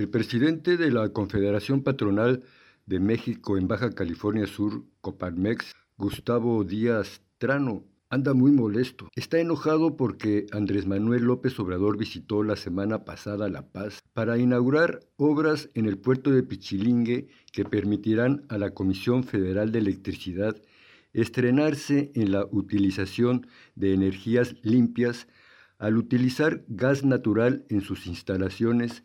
El presidente de la Confederación Patronal de México en Baja California Sur, Coparmex, Gustavo Díaz Trano, anda muy molesto. Está enojado porque Andrés Manuel López Obrador visitó la semana pasada La Paz para inaugurar obras en el puerto de Pichilingue que permitirán a la Comisión Federal de Electricidad estrenarse en la utilización de energías limpias al utilizar gas natural en sus instalaciones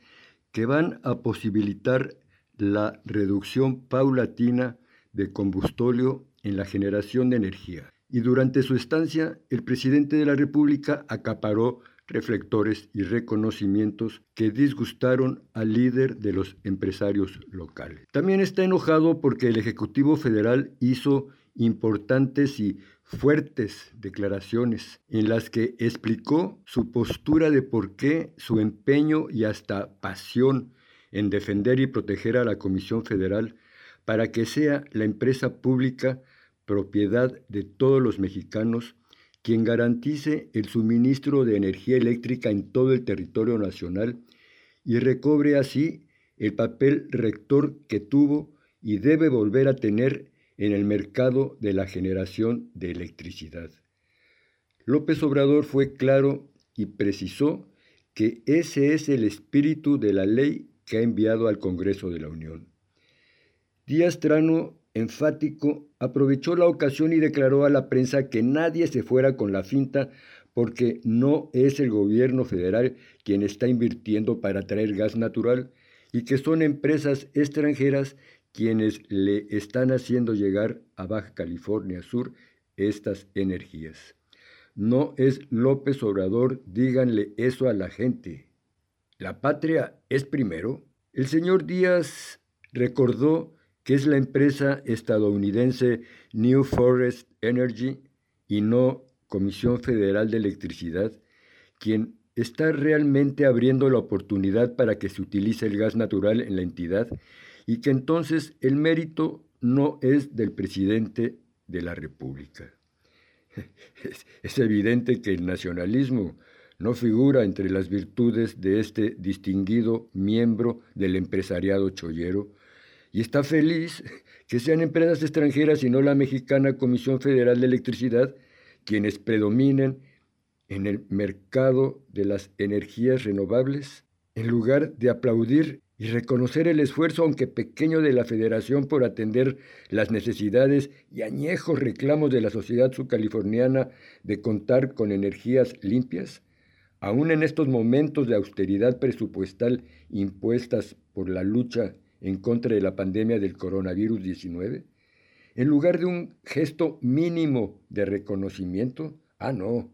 que van a posibilitar la reducción paulatina de combustóleo en la generación de energía y durante su estancia el presidente de la República acaparó reflectores y reconocimientos que disgustaron al líder de los empresarios locales. También está enojado porque el Ejecutivo Federal hizo importantes y fuertes declaraciones en las que explicó su postura de por qué su empeño y hasta pasión en defender y proteger a la Comisión Federal para que sea la empresa pública propiedad de todos los mexicanos, quien garantice el suministro de energía eléctrica en todo el territorio nacional y recobre así el papel rector que tuvo y debe volver a tener en el mercado de la generación de electricidad. López Obrador fue claro y precisó que ese es el espíritu de la ley que ha enviado al Congreso de la Unión. Díaz Trano enfático, aprovechó la ocasión y declaró a la prensa que nadie se fuera con la finta porque no es el gobierno federal quien está invirtiendo para traer gas natural y que son empresas extranjeras quienes le están haciendo llegar a Baja California Sur estas energías. No es López Obrador, díganle eso a la gente. La patria es primero. El señor Díaz recordó que es la empresa estadounidense New Forest Energy y no Comisión Federal de Electricidad, quien está realmente abriendo la oportunidad para que se utilice el gas natural en la entidad y que entonces el mérito no es del presidente de la República. Es, evidente que el nacionalismo no figura entre las virtudes de este distinguido miembro del empresariado chollero, y está feliz que sean empresas extranjeras y no la mexicana Comisión Federal de Electricidad quienes predominen en el mercado de las energías renovables, en lugar de aplaudir y reconocer el esfuerzo, aunque pequeño, de la Federación por atender las necesidades y añejos reclamos de la sociedad subcaliforniana de contar con energías limpias, aún en estos momentos de austeridad presupuestal impuestas por la lucha en contra de la pandemia del coronavirus 19? En lugar de un gesto mínimo de reconocimiento, ah, no,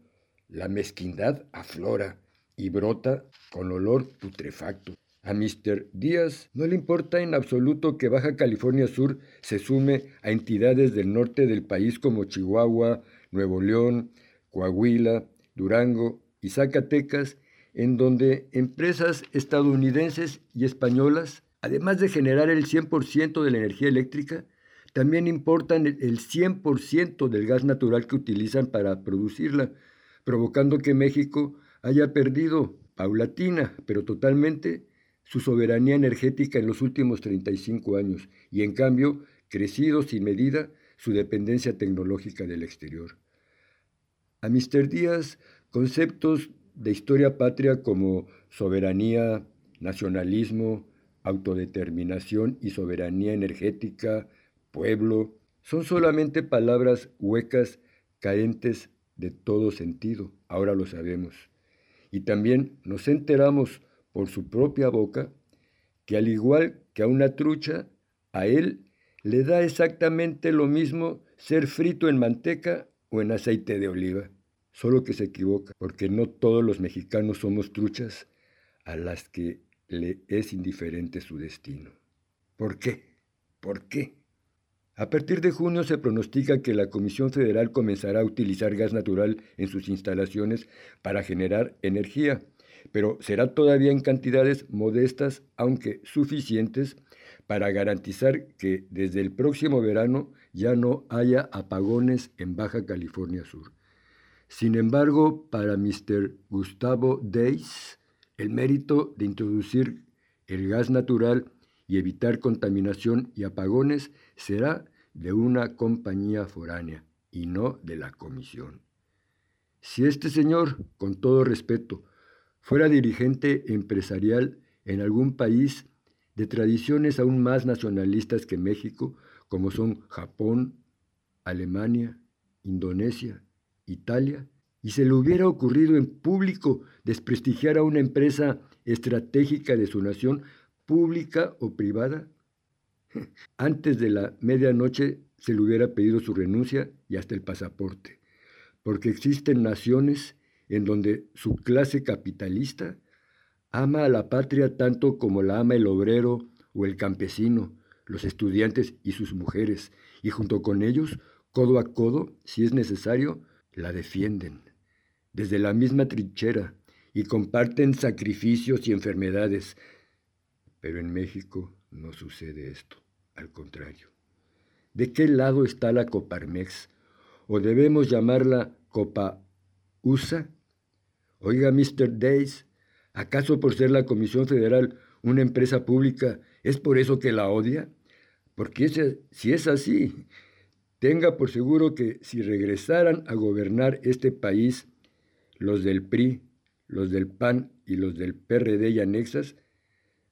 la mezquindad aflora y brota con olor putrefacto. A Mr. Díaz no le importa en absoluto que Baja California Sur se sume a entidades del norte del país como Chihuahua, Nuevo León, Coahuila, Durango y Zacatecas, en donde empresas estadounidenses y españolas además de generar el 100% de la energía eléctrica, también importan el 100% del gas natural que utilizan para producirla, provocando que México haya perdido paulatina, pero totalmente, su soberanía energética en los últimos 35 años y en cambio crecido sin medida su dependencia tecnológica del exterior. A Mr. Díaz, conceptos de historia patria como soberanía, nacionalismo, autodeterminación y soberanía energética, pueblo, son solamente palabras huecas, carentes de todo sentido, ahora lo sabemos. Y también nos enteramos por su propia boca que al igual que a una trucha, a él le da exactamente lo mismo ser frito en manteca o en aceite de oliva. Solo que se equivoca, porque no todos los mexicanos somos truchas a las que le es indiferente su destino. ¿Por qué? ¿Por qué? A partir de junio se pronostica que la Comisión Federal comenzará a utilizar gas natural en sus instalaciones para generar energía, pero será todavía en cantidades modestas, aunque suficientes, para garantizar que desde el próximo verano ya no haya apagones en Baja California Sur. Sin embargo, para Mr. Gustavo Deis, el mérito de introducir el gas natural y evitar contaminación y apagones será de una compañía foránea y no de la comisión. Si este señor, con todo respeto, fuera dirigente empresarial en algún país de tradiciones aún más nacionalistas que México, como son Japón, Alemania, Indonesia, Italia, y se le hubiera ocurrido en público desprestigiar a una empresa estratégica de su nación, pública o privada, antes de la medianoche se le hubiera pedido su renuncia y hasta el pasaporte, porque existen naciones en donde su clase capitalista ama a la patria tanto como la ama el obrero o el campesino, los estudiantes y sus mujeres, y junto con ellos, codo a codo, si es necesario, la defienden, desde la misma trinchera, y comparten sacrificios y enfermedades. Pero en México no sucede esto, al contrario. ¿De qué lado está la Coparmex? ¿O debemos llamarla Copa USA? Oiga, Mr. Days, ¿acaso por ser la Comisión Federal una empresa pública es por eso que la odia? Porque si es así, tenga por seguro que si regresaran a gobernar este país, los del PRI, los del PAN y los del PRD y anexas,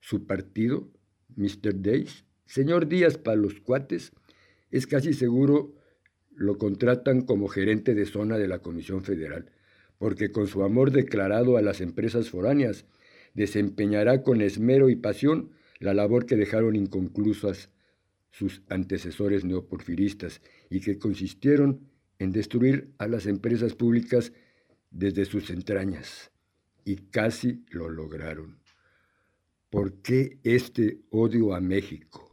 su partido, Mr. Days, señor Díaz para los cuates, es casi seguro lo contratan como gerente de zona de la Comisión Federal, porque con su amor declarado a las empresas foráneas, desempeñará con esmero y pasión la labor que dejaron inconclusas sus antecesores neoporfiristas y que consistieron en destruir a las empresas públicas desde sus entrañas. Y casi lo lograron. ¿Por qué este odio a México?